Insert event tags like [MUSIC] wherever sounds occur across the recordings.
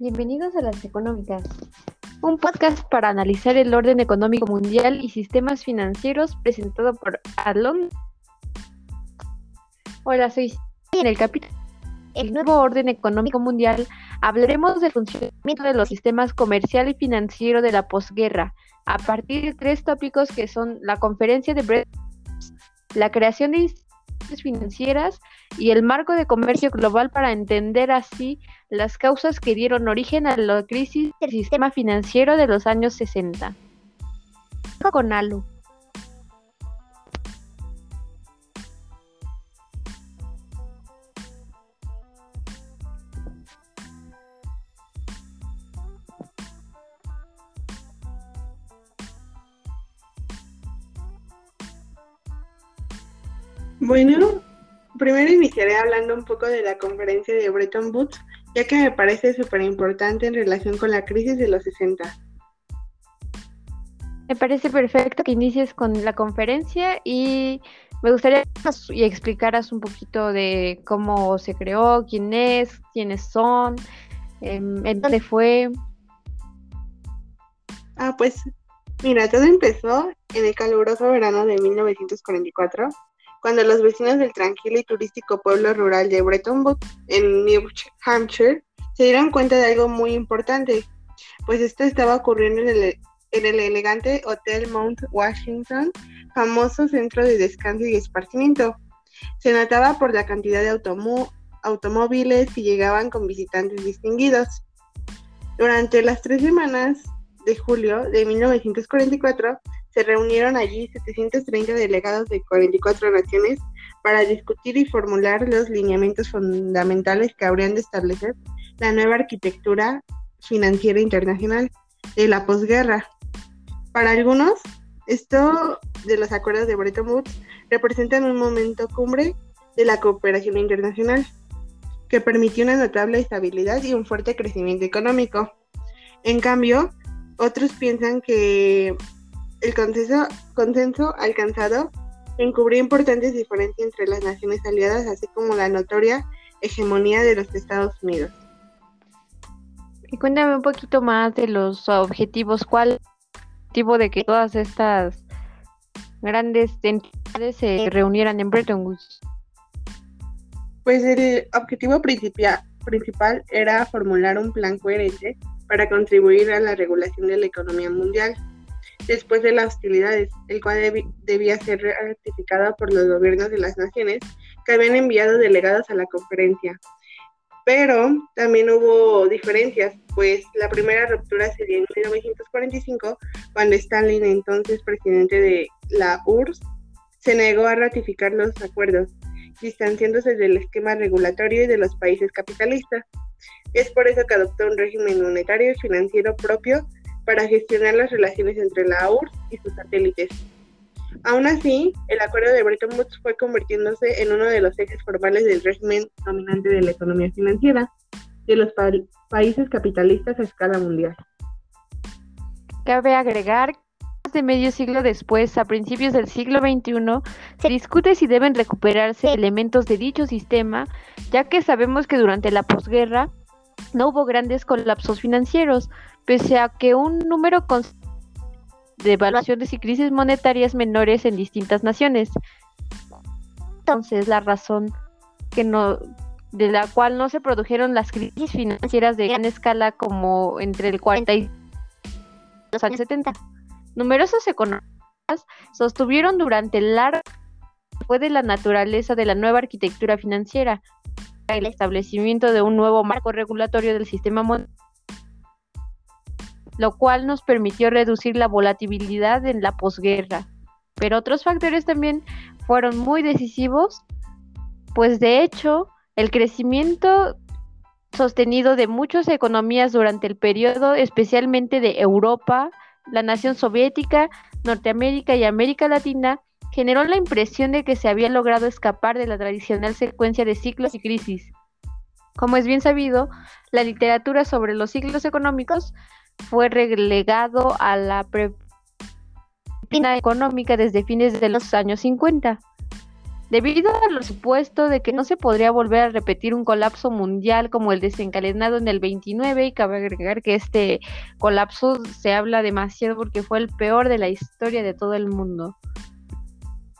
Bienvenidos a las económicas, un podcast para analizar el orden económico mundial y sistemas financieros presentado por Alon. Hola, soy en el capítulo El nuevo orden económico mundial hablaremos del funcionamiento de los sistemas comercial y financiero de la posguerra, a partir de tres tópicos que son la conferencia de Bretton la creación de financieras y el marco de comercio global para entender así las causas que dieron origen a la crisis del sistema financiero de los años 60. Con Alu. Bueno, primero iniciaré hablando un poco de la conferencia de Bretton Woods, ya que me parece súper importante en relación con la crisis de los 60. Me parece perfecto que inicies con la conferencia y me gustaría que explicaras un poquito de cómo se creó, quién es, quiénes son, em, en dónde fue. Ah, pues mira, todo empezó en el caluroso verano de 1944 cuando los vecinos del tranquilo y turístico pueblo rural de Bretton Woods, en New Hampshire, se dieron cuenta de algo muy importante, pues esto estaba ocurriendo en el, elegante Hotel Mount Washington, famoso centro de descanso y esparcimiento. Se notaba por la cantidad de automóviles que llegaban con visitantes distinguidos. Durante las tres semanas de julio de 1944, se reunieron allí 730 delegados de 44 naciones para discutir y formular los lineamientos fundamentales que habrían de establecer la nueva arquitectura financiera internacional de la posguerra. Para algunos, esto de los acuerdos de Bretton Woods representan un momento cumbre de la cooperación internacional, que permitió una notable estabilidad y un fuerte crecimiento económico. En cambio, otros piensan que el consenso, consenso alcanzado encubrió importantes diferencias entre las naciones aliadas, así como la notoria hegemonía de los Estados Unidos. Y cuéntame un poquito más de los objetivos. ¿Cuál objetivo de que todas estas grandes entidades se reunieran en Bretton Woods? Pues el objetivo principal, principal era formular un plan coherente para contribuir a la regulación de la economía mundial después de las hostilidades, el cual debía ser ratificado por los gobiernos de las naciones que habían enviado delegados a la conferencia. Pero también hubo diferencias, pues la primera ruptura sería en 1945, cuando Stalin, entonces presidente de la URSS, se negó a ratificar los acuerdos, distanciándose del esquema regulatorio y de los países capitalistas. Es por eso que adoptó un régimen monetario y financiero propio para gestionar las relaciones entre la URSS y sus satélites. Aún así, el acuerdo de Bretton Woods fue convirtiéndose en uno de los ejes formales del régimen dominante de la economía financiera de los países capitalistas a escala mundial. Cabe agregar que más de medio siglo después, a principios del siglo XXI, se discute si deben recuperarse elementos de dicho sistema, ya que sabemos que durante la posguerra no hubo grandes colapsos financieros, pese a que un número de evaluaciones y crisis monetarias menores en distintas naciones. Entonces, la razón que no de la cual no se produjeron las crisis financieras de gran escala como entre el 40 y los años 70. Numerosos economistas sostuvieron durante el largo fue de la naturaleza de la nueva arquitectura financiera, el establecimiento de un nuevo marco regulatorio del sistema monetario lo cual nos permitió reducir la volatilidad en la posguerra. Pero otros factores también fueron muy decisivos, pues de hecho el crecimiento sostenido de muchas economías durante el periodo, especialmente de Europa, la nación soviética, Norteamérica y América Latina, generó la impresión de que se había logrado escapar de la tradicional secuencia de ciclos y crisis. Como es bien sabido, la literatura sobre los ciclos económicos fue relegado a la pre económica desde fines de los años 50. Debido al supuesto de que no se podría volver a repetir un colapso mundial como el desencadenado en el 29, y cabe agregar que este colapso se habla demasiado porque fue el peor de la historia de todo el mundo.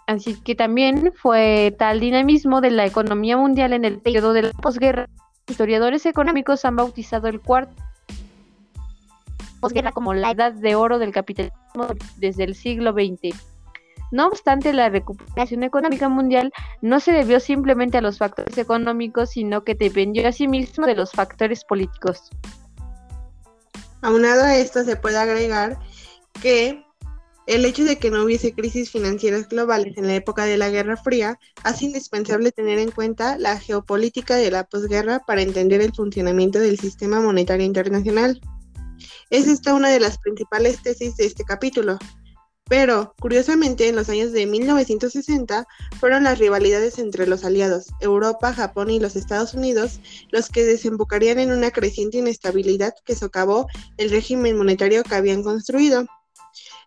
Así que también fue tal dinamismo de la economía mundial en el periodo de la posguerra. Historiadores económicos han bautizado el cuarto posguerra como la edad de oro del capitalismo desde el siglo XX. No obstante, la recuperación económica mundial no se debió simplemente a los factores económicos, sino que dependió asimismo de los factores políticos. Aunado a esto, se puede agregar que el hecho de que no hubiese crisis financieras globales en la época de la Guerra Fría hace indispensable tener en cuenta la geopolítica de la posguerra para entender el funcionamiento del sistema monetario internacional. Es esta una de las principales tesis de este capítulo, pero, curiosamente, en los años de 1960 fueron las rivalidades entre los aliados, Europa, Japón y los Estados Unidos, los que desembocarían en una creciente inestabilidad que socavó el régimen monetario que habían construido.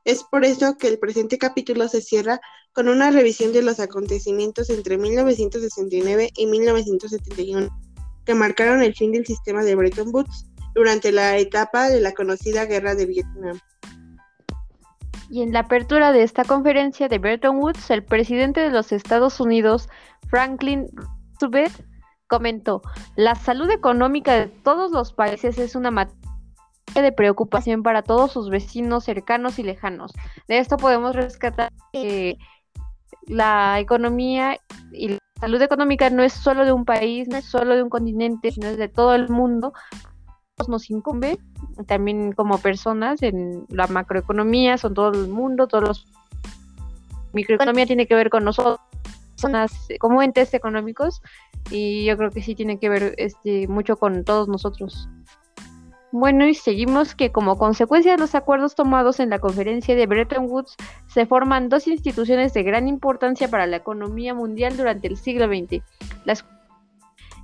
Es por eso que el presente capítulo se cierra con una revisión de los acontecimientos entre 1969 y 1971, que marcaron el fin del sistema de Bretton Woods durante la etapa de la conocida Guerra de Vietnam. Y en la apertura de esta conferencia de Bretton Woods, el presidente de los Estados Unidos, Franklin Roosevelt, comentó, la salud económica de todos los países es una materia de preocupación para todos sus vecinos cercanos y lejanos. De esto podemos rescatar que la economía y la salud económica no es solo de un país, no es solo de un continente, sino es de todo el mundo, nos incumbe también como personas en la macroeconomía, son todo el mundo, todos los microeconomía tiene que ver con nosotros personas como entes económicos y yo creo que sí tiene que ver este mucho con todos nosotros. Bueno, y seguimos que como consecuencia de los acuerdos tomados en la conferencia de Bretton Woods, se forman dos instituciones de gran importancia para la economía mundial durante el siglo XX. Las,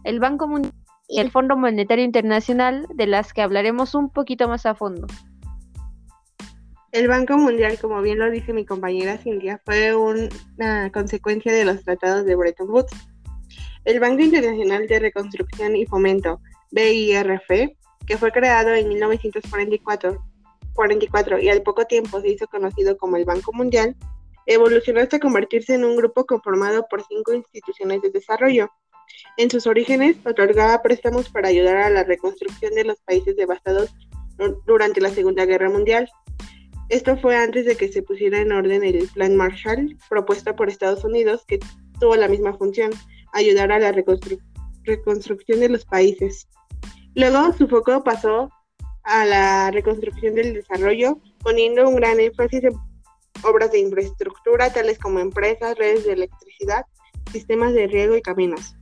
el Banco Mundial y el Fondo Monetario Internacional, de las que hablaremos un poquito más a fondo. El Banco Mundial, como bien lo dice mi compañera Cintia, fue una consecuencia de los tratados de Bretton Woods. El Banco Internacional de Reconstrucción y Fomento, BIRF, que fue creado en 1944 44, y al poco tiempo se hizo conocido como el Banco Mundial, evolucionó hasta convertirse en un grupo conformado por cinco instituciones de desarrollo, en sus orígenes, otorgaba préstamos para ayudar a la reconstrucción de los países devastados durante la Segunda Guerra Mundial. Esto fue antes de que se pusiera en orden el Plan Marshall, propuesto por Estados Unidos, que tuvo la misma función, ayudar a la reconstrucción de los países. Luego, su foco pasó a la reconstrucción del desarrollo, poniendo un gran énfasis en obras de infraestructura, tales como empresas, redes de electricidad, sistemas de riego y caminos.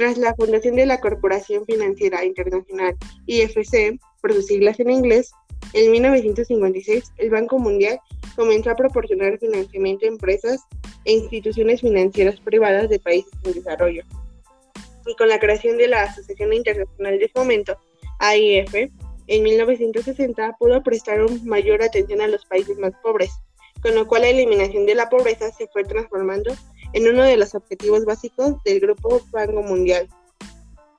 Tras la fundación de la Corporación Financiera Internacional, IFC, por sus siglas en inglés, en 1956 el Banco Mundial comenzó a proporcionar financiamiento a empresas e instituciones financieras privadas de países en desarrollo. Y con la creación de la Asociación Internacional de Fomento, AIF, en 1960 pudo prestar mayor atención a los países más pobres, con lo cual la eliminación de la pobreza se fue transformando en uno de los objetivos básicos del Grupo Banco Mundial.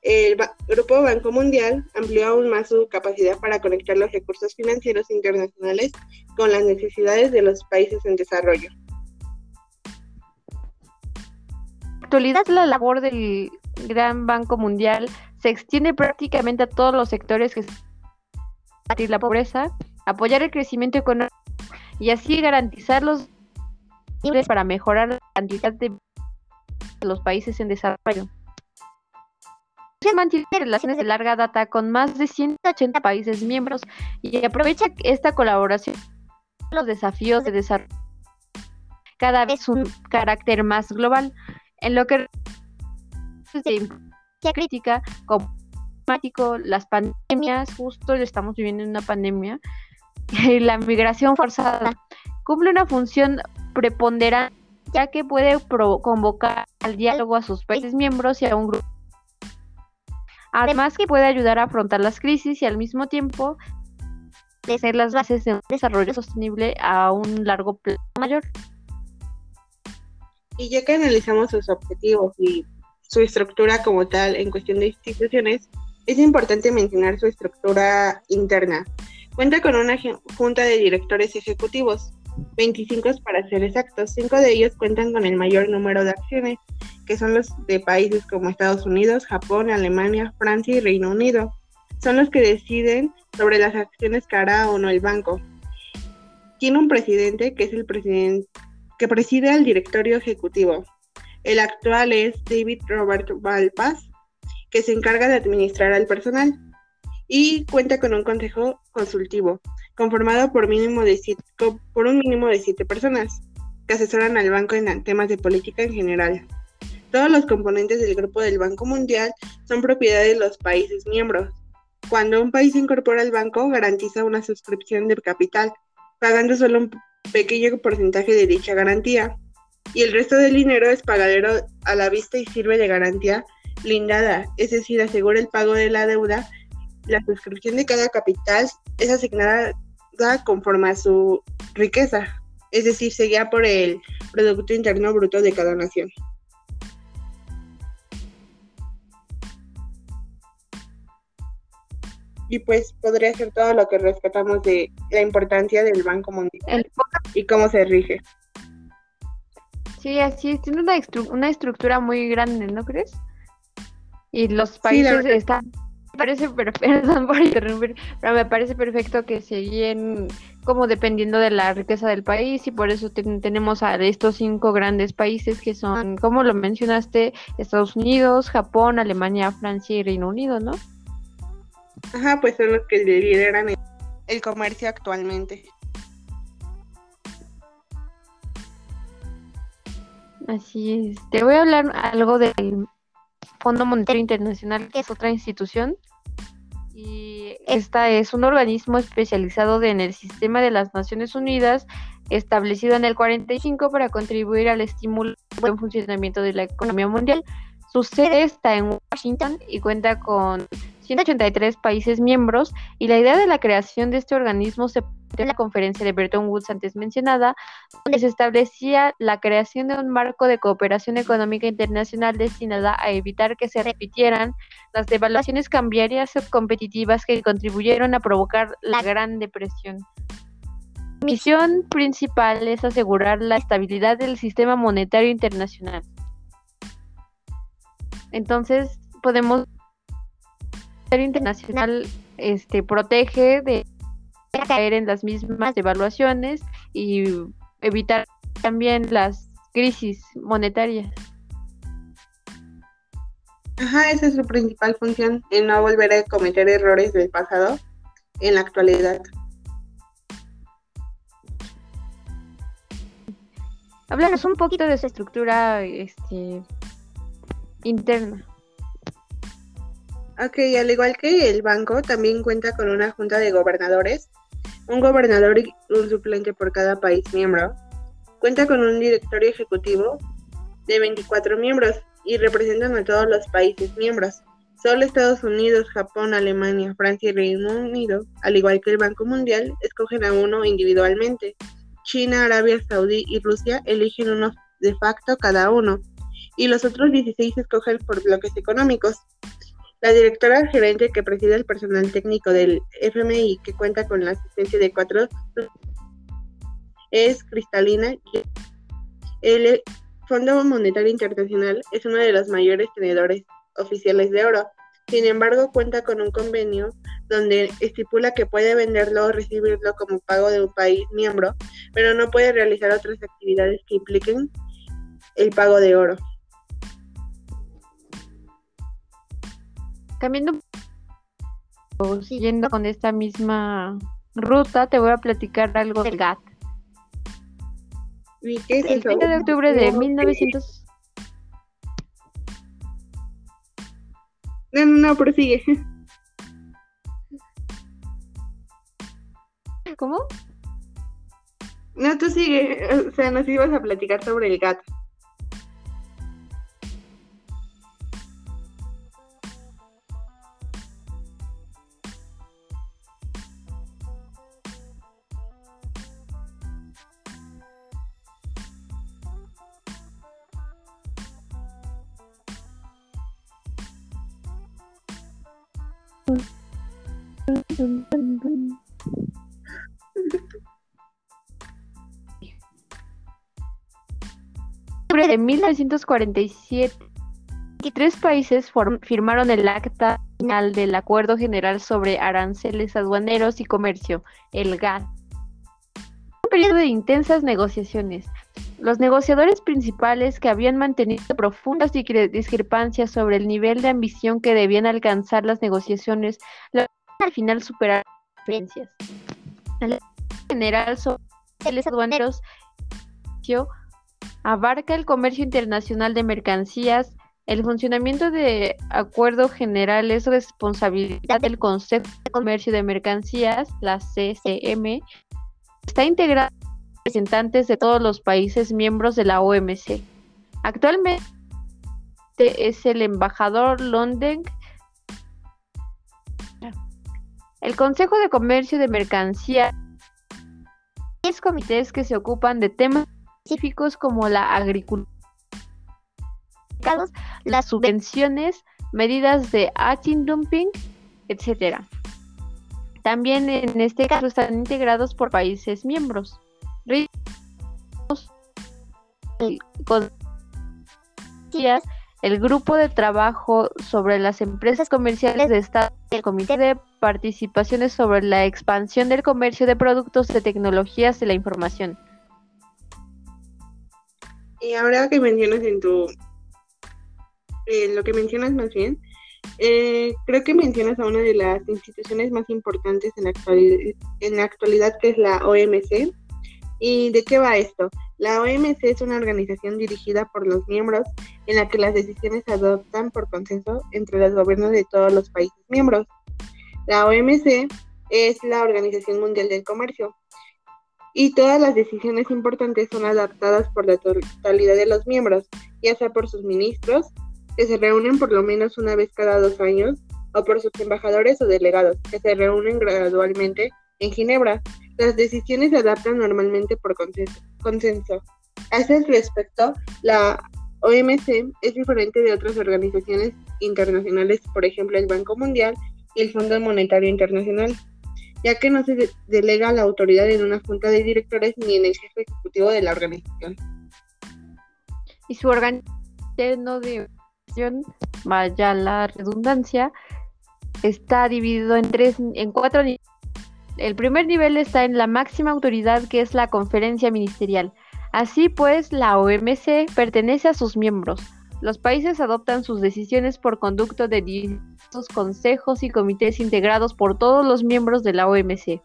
El Grupo Banco Mundial amplió aún más su capacidad para conectar los recursos financieros internacionales con las necesidades de los países en desarrollo. En actualidad, la labor del Gran Banco Mundial se extiende prácticamente a todos los sectores que combatir la pobreza, apoyar el crecimiento económico y así garantizar los para mejorar la cantidad de los países en desarrollo. Mantiene relaciones de larga data con más de 180 países miembros y aprovecha esta colaboración los desafíos de desarrollo cada vez un carácter más global en lo que de crítica como las pandemias, justo estamos viviendo una pandemia, y la migración forzada cumple una función preponderante, ya que puede convocar al diálogo a sus países miembros y a un grupo. Además que puede ayudar a afrontar las crisis y al mismo tiempo ser las bases de un desarrollo sostenible a un largo plazo mayor. Y ya que analizamos sus objetivos y su estructura como tal en cuestión de instituciones, es importante mencionar su estructura interna. Cuenta con una junta de directores ejecutivos, 25 para ser exactos, cinco de ellos cuentan con el mayor número de acciones, que son los de países como Estados Unidos, Japón, Alemania, Francia y Reino Unido. Son los que deciden sobre las acciones que hará o no el banco. Tiene un presidente que es el presidente que preside al directorio ejecutivo. El actual es David Robert Valpas, que se encarga de administrar al personal y cuenta con un consejo consultivo conformado por, mínimo de por un mínimo de siete personas que asesoran al banco en temas de política en general. Todos los componentes del grupo del Banco Mundial son propiedad de los países miembros. Cuando un país incorpora al banco, garantiza una suscripción de capital, pagando solo un pequeño porcentaje de dicha garantía. Y el resto del dinero es pagadero a la vista y sirve de garantía blindada, es decir, asegura el pago de la deuda. La suscripción de cada capital es asignada conforme a su riqueza, es decir, se guía por el Producto Interno Bruto de cada nación. Y pues podría ser todo lo que rescatamos de la importancia del Banco Mundial y cómo se rige. Sí, así es, tiene una, una estructura muy grande, ¿no crees? Y los países están parece perfecto, [LAUGHS] por interrumpir, pero me parece perfecto que se guíen como dependiendo de la riqueza del país y por eso tenemos a estos cinco grandes países que son, como lo mencionaste, Estados Unidos, Japón, Alemania, Francia y Reino Unido, ¿no? Ajá, pues son los que lideran el comercio actualmente. Así es. Te voy a hablar algo del Fondo Monetario Internacional, que es otra institución. Y esta es un organismo especializado en el sistema de las Naciones Unidas, establecido en el 45 para contribuir al estímulo del buen funcionamiento de la economía mundial. Su sede está en Washington y cuenta con 183 países miembros y la idea de la creación de este organismo se en la conferencia de Bretton Woods antes mencionada, donde se establecía la creación de un marco de cooperación económica internacional destinada a evitar que se repitieran las devaluaciones cambiarias competitivas que contribuyeron a provocar la Gran Depresión. Mi misión principal es asegurar la estabilidad del sistema monetario internacional. Entonces, podemos internacional este protege de caer en las mismas devaluaciones y evitar también las crisis monetarias. Ajá, esa es su principal función, en no volver a cometer errores del pasado en la actualidad. Háblanos un poquito de esa estructura este, interna. Ok, al igual que el banco, también cuenta con una junta de gobernadores, un gobernador y un suplente por cada país miembro. Cuenta con un directorio ejecutivo de 24 miembros y representan a todos los países miembros. Solo Estados Unidos, Japón, Alemania, Francia y Reino Unido, al igual que el Banco Mundial, escogen a uno individualmente. China, Arabia Saudí y Rusia eligen uno de facto cada uno, y los otros 16 escogen por bloques económicos. La directora gerente que preside el personal técnico del FMI, que cuenta con la asistencia de cuatro, es Cristalina. El Fondo Monetario Internacional es uno de los mayores tenedores oficiales de oro. Sin embargo, cuenta con un convenio donde estipula que puede venderlo o recibirlo como pago de un país miembro, pero no puede realizar otras actividades que impliquen el pago de oro. Cambiando, siguiendo con esta misma ruta, te voy a platicar algo del GATT. ¿Y qué es el 20 de octubre de 1900. No, no, no, prosigue. ¿Cómo? No, tú sigue. O sea, nos ibas a platicar sobre el GATT. De 1947, tres países firmaron el acta final del Acuerdo General sobre Aranceles Aduaneros y Comercio, el GATT. Un periodo de intensas negociaciones. Los negociadores principales que habían mantenido profundas discrepancias sobre el nivel de ambición que debían alcanzar las negociaciones, al final superar las diferencias. El general sobre aranceles aduaneros abarca el comercio internacional de mercancías. El funcionamiento de acuerdo general es responsabilidad del Consejo de Comercio de Mercancías, la CCM. Está integrado representantes de todos los países miembros de la OMC. Actualmente es el embajador London. El Consejo de Comercio de Mercancías es comités que se ocupan de temas específicos como la agricultura, las subvenciones, medidas de anti-dumping, etc. También en este caso están integrados por países miembros. El grupo de trabajo sobre las empresas comerciales de Estado el Comité de Participaciones sobre la expansión del comercio de productos de tecnologías de la información. Y ahora que mencionas en tu, en lo que mencionas más bien, eh, creo que mencionas a una de las instituciones más importantes en la, en la actualidad, que es la OMC. ¿Y de qué va esto? La OMC es una organización dirigida por los miembros en la que las decisiones se adoptan por consenso entre los gobiernos de todos los países miembros. La OMC es la Organización Mundial del Comercio y todas las decisiones importantes son adaptadas por la totalidad de los miembros, ya sea por sus ministros, que se reúnen por lo menos una vez cada dos años, o por sus embajadores o delegados, que se reúnen gradualmente en Ginebra. Las decisiones se adaptan normalmente por consenso. A ese respecto, la OMC es diferente de otras organizaciones internacionales, por ejemplo el Banco Mundial y el Fondo Monetario Internacional ya que no se delega la autoridad en una junta de directores ni en el jefe ejecutivo de la organización. Y su organización de vaya la redundancia, está dividido en tres, en cuatro niveles. El primer nivel está en la máxima autoridad que es la conferencia ministerial. Así pues, la OMC pertenece a sus miembros, los países adoptan sus decisiones por conducto de diversos consejos y comités integrados por todos los miembros de la OMC.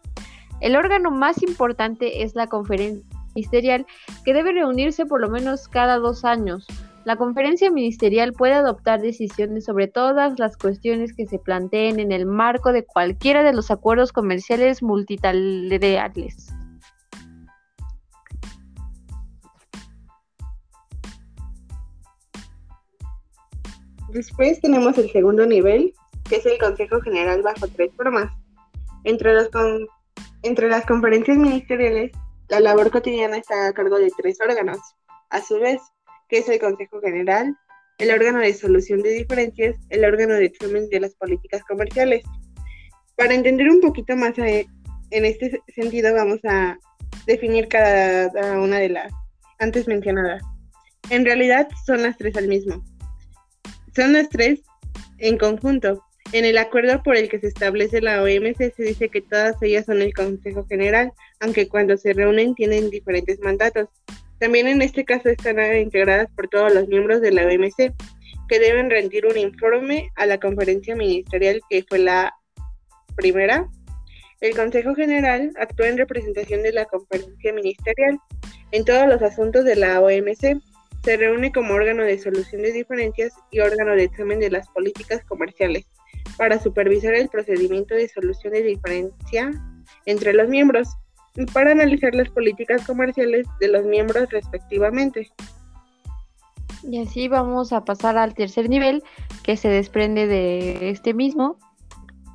El órgano más importante es la conferencia ministerial, que debe reunirse por lo menos cada dos años. La conferencia ministerial puede adoptar decisiones sobre todas las cuestiones que se planteen en el marco de cualquiera de los acuerdos comerciales multilaterales. Después tenemos el segundo nivel, que es el Consejo General bajo tres formas. Entre, los entre las conferencias ministeriales, la labor cotidiana está a cargo de tres órganos, a su vez, que es el Consejo General, el órgano de solución de diferencias, el órgano de examen de las políticas comerciales. Para entender un poquito más en este sentido, vamos a definir cada una de las antes mencionadas. En realidad son las tres al mismo. Son las tres en conjunto. En el acuerdo por el que se establece la OMC se dice que todas ellas son el Consejo General, aunque cuando se reúnen tienen diferentes mandatos. También en este caso están integradas por todos los miembros de la OMC, que deben rendir un informe a la conferencia ministerial que fue la primera. El Consejo General actúa en representación de la conferencia ministerial en todos los asuntos de la OMC se reúne como órgano de solución de diferencias y órgano de examen de las políticas comerciales para supervisar el procedimiento de solución de diferencia entre los miembros para analizar las políticas comerciales de los miembros respectivamente. Y así vamos a pasar al tercer nivel que se desprende de este mismo.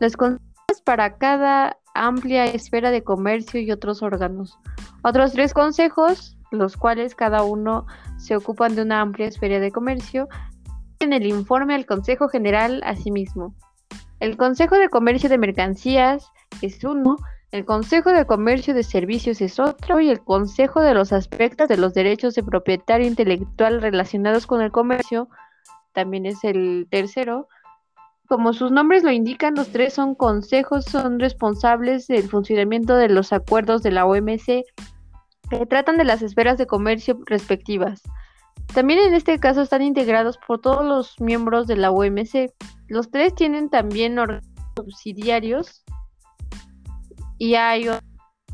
Los consejos para cada amplia esfera de comercio y otros órganos. Otros tres consejos los cuales cada uno se ocupan de una amplia esfera de comercio, en el informe al Consejo General asimismo. El Consejo de Comercio de Mercancías es uno, el Consejo de Comercio de Servicios es otro y el Consejo de los aspectos de los derechos de propietario intelectual relacionados con el comercio también es el tercero. Como sus nombres lo indican, los tres son consejos, son responsables del funcionamiento de los acuerdos de la OMC que tratan de las esferas de comercio respectivas. También en este caso están integrados por todos los miembros de la OMC. Los tres tienen también subsidiarios y hay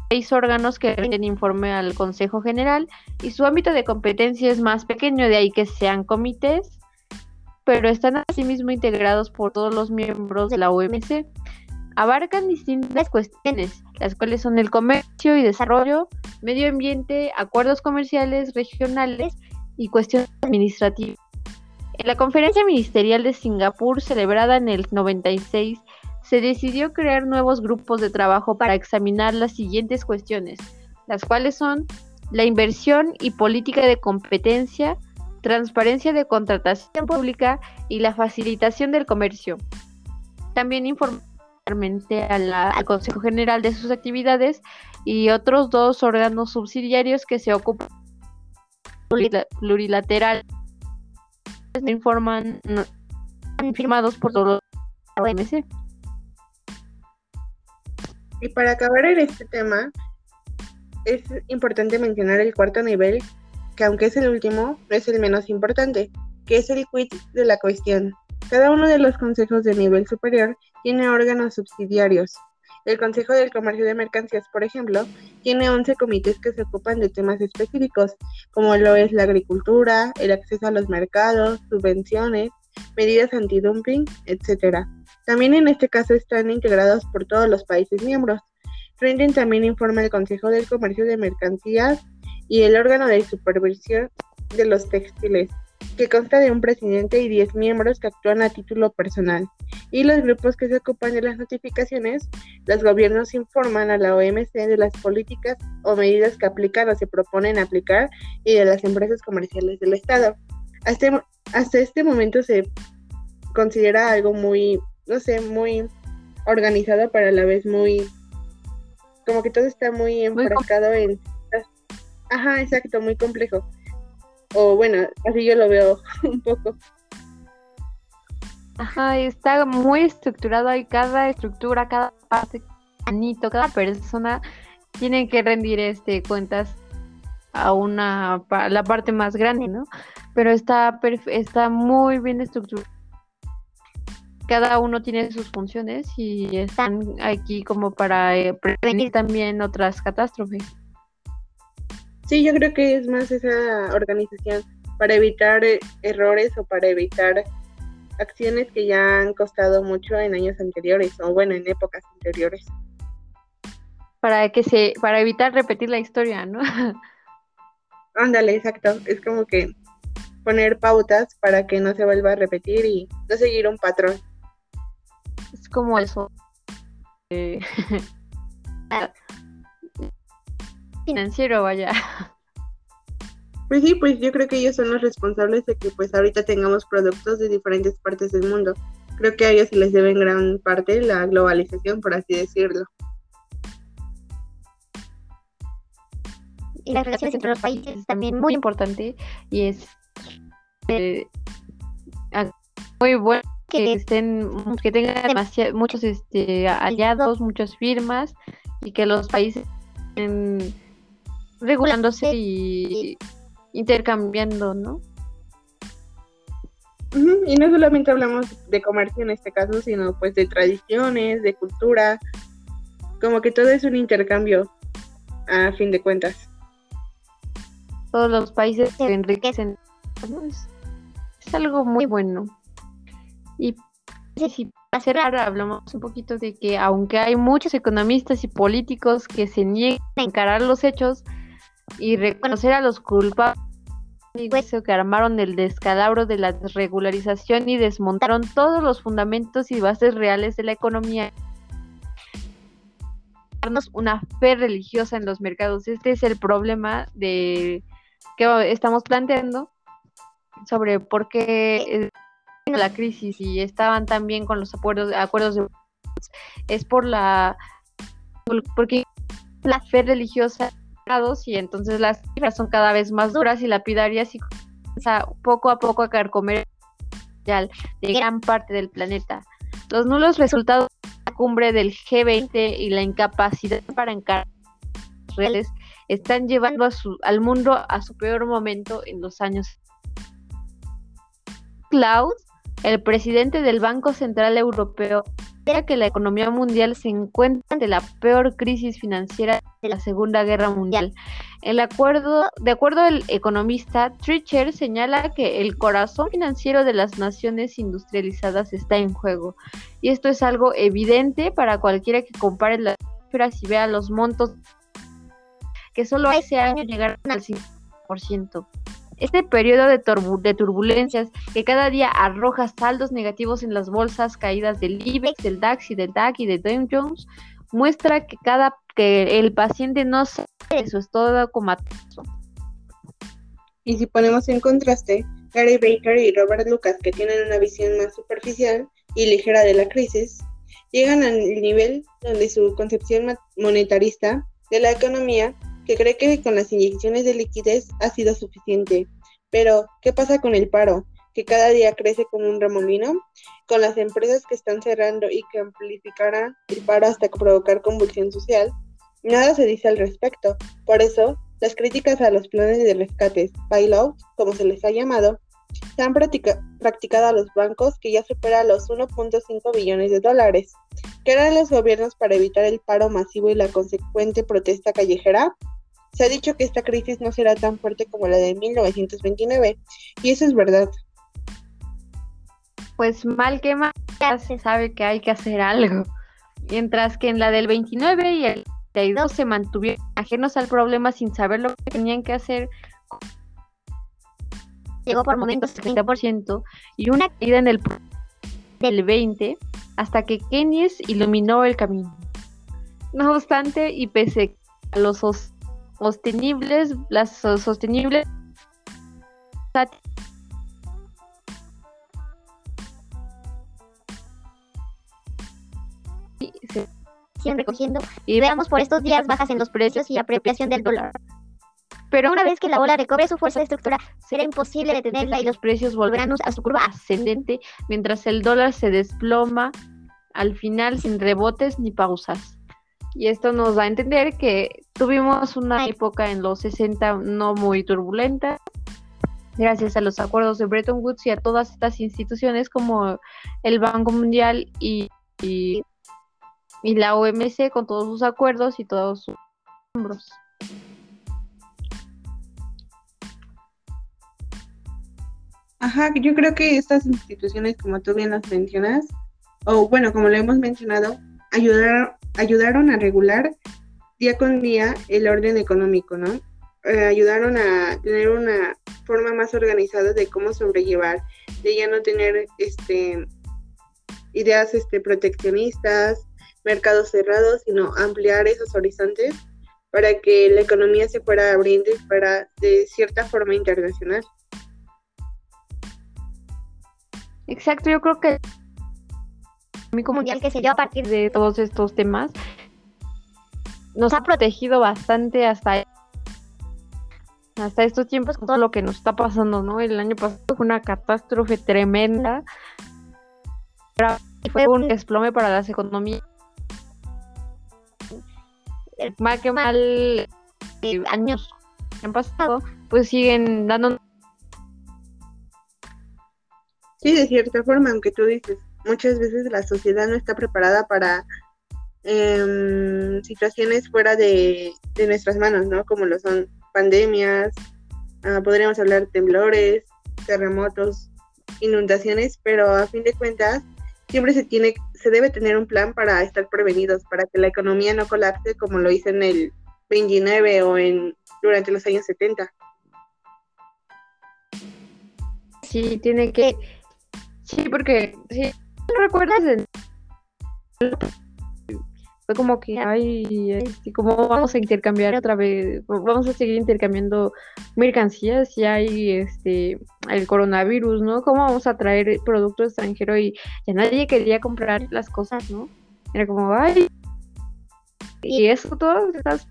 seis órganos que rinden informe al Consejo General y su ámbito de competencia es más pequeño, de ahí que sean comités, pero están asimismo integrados por todos los miembros de la OMC. Abarcan distintas cuestiones, las cuales son el comercio y desarrollo, medio ambiente, acuerdos comerciales regionales y cuestiones administrativas. En la conferencia ministerial de Singapur, celebrada en el 96, se decidió crear nuevos grupos de trabajo para examinar las siguientes cuestiones, las cuales son la inversión y política de competencia, transparencia de contratación pública y la facilitación del comercio. También informó al Consejo General de sus actividades y otros dos órganos subsidiarios que se ocupan plurilateral informan firmados por todos los OMC. Y para acabar en este tema, es importante mencionar el cuarto nivel, que aunque es el último, no es el menos importante, que es el quid de la cuestión. Cada uno de los consejos de nivel superior tiene órganos subsidiarios, el Consejo del Comercio de Mercancías, por ejemplo, tiene 11 comités que se ocupan de temas específicos, como lo es la agricultura, el acceso a los mercados, subvenciones, medidas antidumping, etc. También en este caso están integrados por todos los países miembros. Rinden también informa el Consejo del Comercio de Mercancías y el órgano de supervisión de los textiles que consta de un presidente y 10 miembros que actúan a título personal. Y los grupos que se ocupan de las notificaciones, los gobiernos informan a la OMC de las políticas o medidas que aplican o se proponen aplicar y de las empresas comerciales del Estado. Hasta, hasta este momento se considera algo muy, no sé, muy organizado, pero a la vez muy, como que todo está muy enfrascado en... Ajá, exacto, muy complejo. O bueno, así yo lo veo [LAUGHS] un poco. Ajá, está muy estructurado hay cada estructura, cada parte, cada persona tiene que rendir este cuentas a una la parte más grande, ¿no? Pero está está muy bien estructurado. Cada uno tiene sus funciones y están aquí como para eh, prevenir también otras catástrofes. Sí, yo creo que es más esa organización para evitar eh, errores o para evitar acciones que ya han costado mucho en años anteriores o bueno, en épocas anteriores. Para que se para evitar repetir la historia, ¿no? [LAUGHS] Ándale, exacto, es como que poner pautas para que no se vuelva a repetir y no seguir un patrón. Es como eso. Eh, [LAUGHS] financiero, vaya. Pues sí, pues yo creo que ellos son los responsables de que pues ahorita tengamos productos de diferentes partes del mundo. Creo que a ellos se les debe en gran parte la globalización, por así decirlo. Y las relaciones entre los países es también muy importante y es eh, muy bueno que estén que tengan muchos este, aliados, muchas firmas y que los países estén regulándose y intercambiando, ¿no? Y no solamente hablamos de comercio en este caso, sino pues de tradiciones, de cultura, como que todo es un intercambio a fin de cuentas. Todos los países se enriquecen. Es, algo muy bueno. Y si para cerrar hablamos un poquito de que aunque hay muchos economistas y políticos que se niegan a encarar los hechos, y reconocer a los culpables que armaron el descalabro de la desregularización y desmontaron todos los fundamentos y bases reales de la economía. Darnos una fe religiosa en los mercados. Este es el problema de que estamos planteando sobre por qué la crisis y estaban también con los acuerdos, acuerdos de es por la porque la fe religiosa y entonces las cifras son cada vez más duras y lapidarias y poco a poco a carcomer de gran parte del planeta. Los nulos resultados de la cumbre del G20 y la incapacidad para encarar reales están llevando a su, al mundo a su peor momento en los años. Klaus, el presidente del Banco Central Europeo, que la economía mundial se encuentra ante la peor crisis financiera de la Segunda Guerra Mundial. El acuerdo, de acuerdo al economista, Tricher señala que el corazón financiero de las naciones industrializadas está en juego. Y esto es algo evidente para cualquiera que compare las cifras y vea los montos que solo ese año llegaron al 5%. Este periodo de, turbulencias que cada día arroja saldos negativos en las bolsas caídas del IBEX, del DAX y del DAC y de Dow Jones muestra que cada que el paciente no sabe eso es todo comatoso. Y si ponemos en contraste, Gary Baker y Robert Lucas, que tienen una visión más superficial y ligera de la crisis, llegan al nivel donde su concepción monetarista de la economía que cree que con las inyecciones de liquidez ha sido suficiente. Pero, ¿qué pasa con el paro? que cada día crece como un remolino, con las empresas que están cerrando y que amplificarán el paro hasta provocar convulsión social, nada se dice al respecto. Por eso, las críticas a los planes de rescates, bailout, como se les ha llamado, se han practicado a los bancos que ya supera los 1.5 billones de dólares. ¿Qué harán los gobiernos para evitar el paro masivo y la consecuente protesta callejera? Se ha dicho que esta crisis no será tan fuerte como la de 1929, y eso es verdad. Pues mal que mal, ya se sabe que hay que hacer algo. Mientras que en la del 29 y el 32 se mantuvieron ajenos al problema sin saber lo que tenían que hacer. Llegó por momentos el 30% y una caída en el del 20 hasta que Keynes iluminó el camino. No obstante, y pese a los sostenibles, las sostenibles siguen recogiendo y veamos por estos días bajas en los precios y apropiación del dólar. Pero una vez que la bola recobre su fuerza de estructura, será imposible detenerla y los precios volverán a su curva ascendente mientras el dólar se desploma al final sin rebotes ni pausas. Y esto nos da a entender que tuvimos una época en los 60 no muy turbulenta, gracias a los acuerdos de Bretton Woods y a todas estas instituciones como el Banco Mundial y, y, la OMC con todos sus acuerdos y todos sus miembros. Ajá, yo creo que estas instituciones, como tú bien las mencionas, o bueno, como lo hemos mencionado, ayudaron, ayudaron a regular día con día el orden económico, ¿no? Eh, ayudaron a tener una forma más organizada de cómo sobrellevar, de ya no tener este ideas este, proteccionistas, mercados cerrados, sino ampliar esos horizontes para que la economía se fuera abriendo y fuera de cierta forma internacional. Exacto, yo creo que mundial que se dio a partir de todos estos temas nos ha protegido bastante hasta hasta estos tiempos con todo lo que nos está pasando, ¿no? El año pasado fue una catástrofe tremenda. Fue un desplome para las economías. Mal que mal, eh, años han pasado, pues siguen dando. Sí, de cierta forma, aunque tú dices, muchas veces la sociedad no está preparada para em, situaciones fuera de, nuestras manos, ¿no? Como lo son pandemias, ah, podríamos hablar temblores, terremotos, inundaciones, pero a fin de cuentas siempre se tiene, se debe tener un plan para estar prevenidos, para que la economía no colapse como lo hizo en el 29 o en durante los años 70. Sí, tiene que, sí, porque sí, recuerdas fue como que, ay, ¿cómo vamos a intercambiar otra vez? Vamos a seguir intercambiando mercancías si hay este el coronavirus, ¿no? ¿Cómo vamos a traer producto extranjero y ya nadie quería comprar las cosas, ¿no? Era como, ay, y eso, todas esas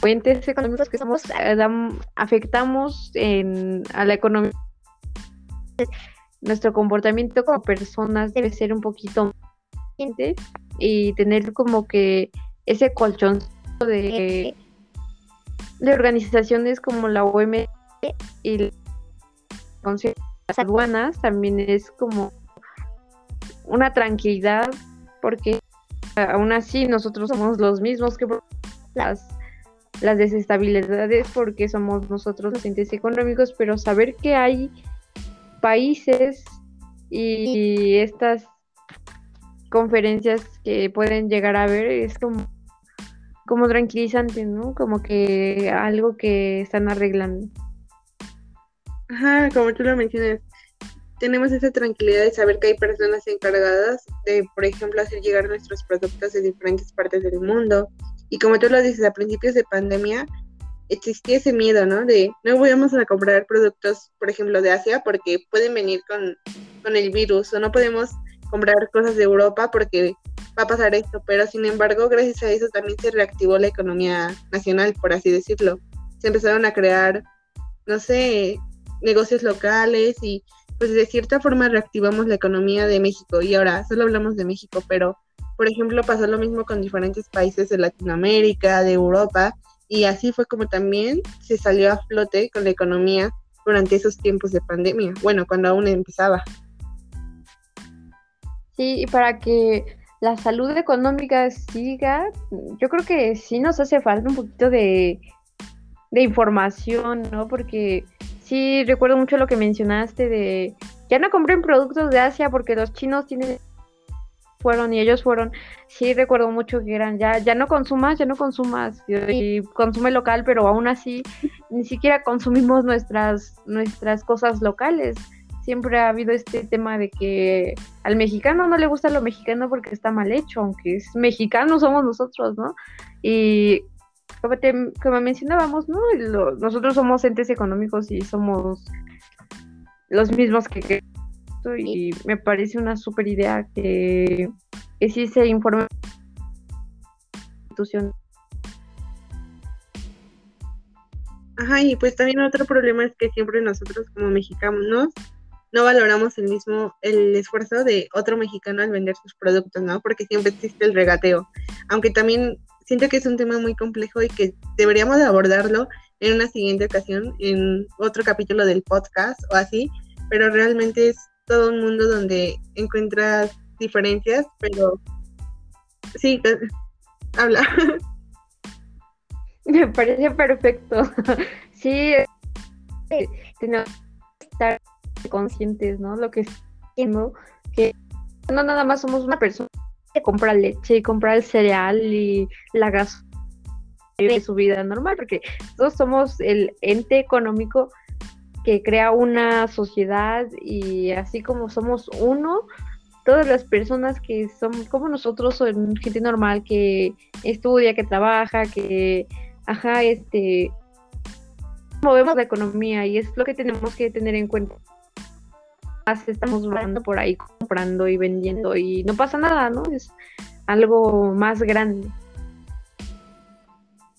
fuentes económicos que somos, eh, afectamos en, a la economía. Nuestro comportamiento como personas debe ser un poquito y tener como que ese colchón de, de organizaciones como la OMS y las aduanas también es como una tranquilidad porque aún así nosotros somos los mismos que las, las desestabilidades porque somos nosotros los entes económicos, pero saber que hay países y estas conferencias que pueden llegar a ver es como, como tranquilizante, ¿no? Como que algo que están arreglando. Ajá, como tú lo mencionas, tenemos esa tranquilidad de saber que hay personas encargadas de, por ejemplo, hacer llegar nuestros productos de diferentes partes del mundo. Y como tú lo dices, a principios de pandemia existía ese miedo, ¿no? De no vamos a comprar productos, por ejemplo, de Asia porque pueden venir con, con el virus o no podemos comprar cosas de Europa porque va a pasar esto, pero sin embargo, gracias a eso también se reactivó la economía nacional, por así decirlo. Se empezaron a crear, no sé, negocios locales y pues de cierta forma reactivamos la economía de México y ahora solo hablamos de México, pero por ejemplo pasó lo mismo con diferentes países de Latinoamérica, de Europa y así fue como también se salió a flote con la economía durante esos tiempos de pandemia, bueno, cuando aún empezaba. Sí, y para que la salud económica siga, yo creo que sí nos hace falta un poquito de, información, ¿no? Porque sí recuerdo mucho lo que mencionaste de ya no compren productos de Asia porque los chinos tienen fueron y ellos fueron, sí recuerdo mucho que eran ya, ya no consumas, ya no consumas, y consume local, pero aún así ni siquiera consumimos nuestras, nuestras cosas locales siempre ha habido este tema de que al mexicano no le gusta lo mexicano porque está mal hecho, aunque es mexicano somos nosotros, ¿no? Y como, mencionábamos, ¿no? nosotros somos entes económicos y somos los mismos que, y me parece una super idea que, que sí se informe institución Ajá, y pues también otro problema es que siempre nosotros como mexicanos ¿no? valoramos el mismo, el esfuerzo de otro mexicano al vender sus productos, ¿no? Porque siempre existe el regateo. Aunque también siento que es un tema muy complejo y que deberíamos abordarlo en una siguiente ocasión, en otro capítulo del podcast o así, pero realmente es todo un mundo donde encuentras diferencias, pero sí, habla. [LAUGHS] Me parece perfecto. [LAUGHS] Sí, tenemos que estar conscientes, ¿no? Lo que haciendo, que no nada más somos una persona que compra leche y compra el cereal y la gas de su vida normal, porque todos somos el ente económico que crea una sociedad y así como somos uno, todas las personas que son como nosotros, son gente normal que estudia, que trabaja, que, ajá, este, movemos la economía y es lo que tenemos que tener en cuenta estamos volando por ahí comprando y vendiendo y no pasa nada, ¿no? Es algo más grande.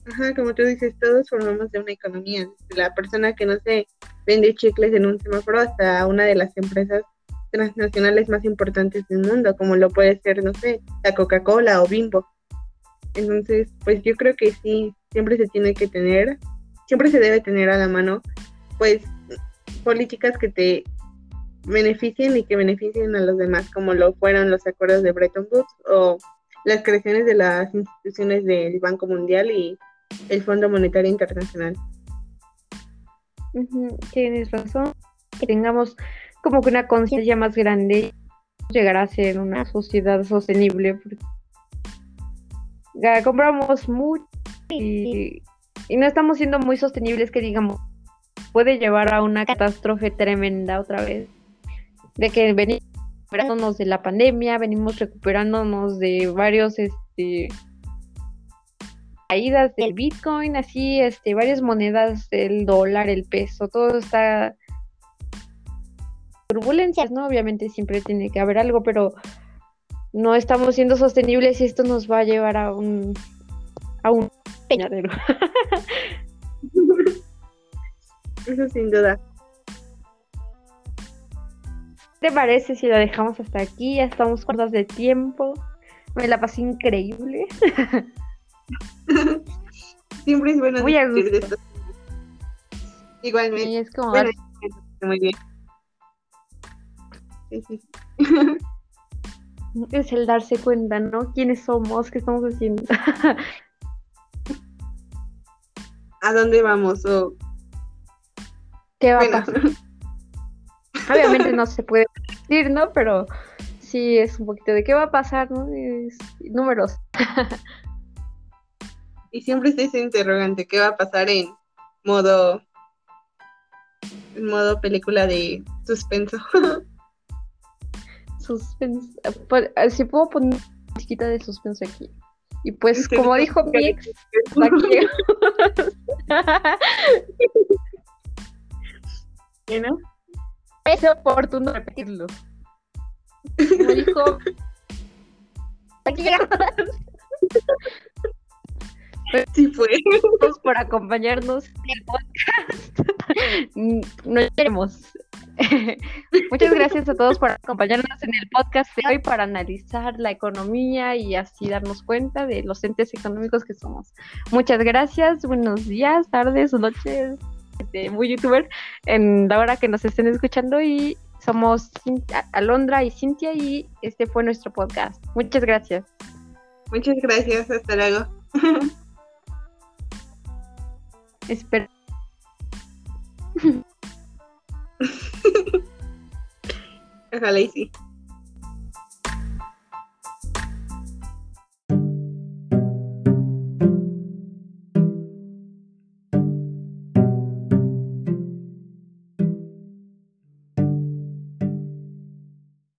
Ajá, como tú dices, todos formamos de una economía. La persona que no se vende chicles en un semáforo hasta una de las empresas transnacionales más importantes del mundo, como lo puede ser, no sé, la Coca-Cola o Bimbo. Entonces, pues yo creo que sí, siempre se tiene que tener, siempre se debe tener a la mano, pues, políticas que te beneficien y que beneficien a los demás, como lo fueron los acuerdos de Bretton Woods o las creaciones de las instituciones del Banco Mundial y el Fondo Monetario Internacional. tienes razón, que tengamos como que una conciencia más grande llegar a ser una sociedad sostenible. compramos mucho y, y no estamos siendo muy sostenibles que digamos puede llevar a una catástrofe tremenda otra vez de que venimos recuperándonos de la pandemia, venimos recuperándonos de varios este caídas del Bitcoin, así este varias monedas, el dólar, el peso, todo está turbulencias, ¿no? Obviamente siempre tiene que haber algo, pero no estamos siendo sostenibles y esto nos va a llevar a un a un peñadero. [LAUGHS] Eso sin duda. ¿Te parece si lo dejamos hasta aquí? Ya estamos cortas de tiempo. Me la pasé increíble. [LAUGHS] [LAUGHS] Siempre es bueno Muy a discutir de gusto. esto. Igualmente. Es como Bueno, muy bien. Sí, sí. [LAUGHS] es el darse cuenta, ¿no? ¿Quiénes somos? ¿Qué estamos haciendo? [LAUGHS] ¿A dónde vamos? O, ¿Qué va a bueno, pasar? Obviamente no se puede decir, ¿no? Pero sí es un poquito de qué va a pasar, ¿no? Es números. Y siempre está ese interrogante, ¿qué va a pasar en modo en modo película de suspenso? [LAUGHS] Suspenso. Pues, Si puedo poner una chiquita de suspenso aquí. Y pues, Sí, como dijo mi ex. ¿no? es oportuno repetirlo. Como dijo, hasta [LAUGHS] aquí llegamos. Sí fue. Por acompañarnos en el podcast. [LAUGHS] No queremos. [LAUGHS] Muchas gracias a todos por acompañarnos en el podcast de hoy para analizar la economía y así darnos cuenta de los entes económicos que somos. Muchas gracias, buenos días, tardes noches, este, muy youtuber, en la hora que nos estén escuchando y somos Alondra y Cintia y este fue nuestro podcast. Muchas gracias. Muchas gracias, hasta luego. [LAUGHS] Espero. [LAUGHS] Ojalá y sí.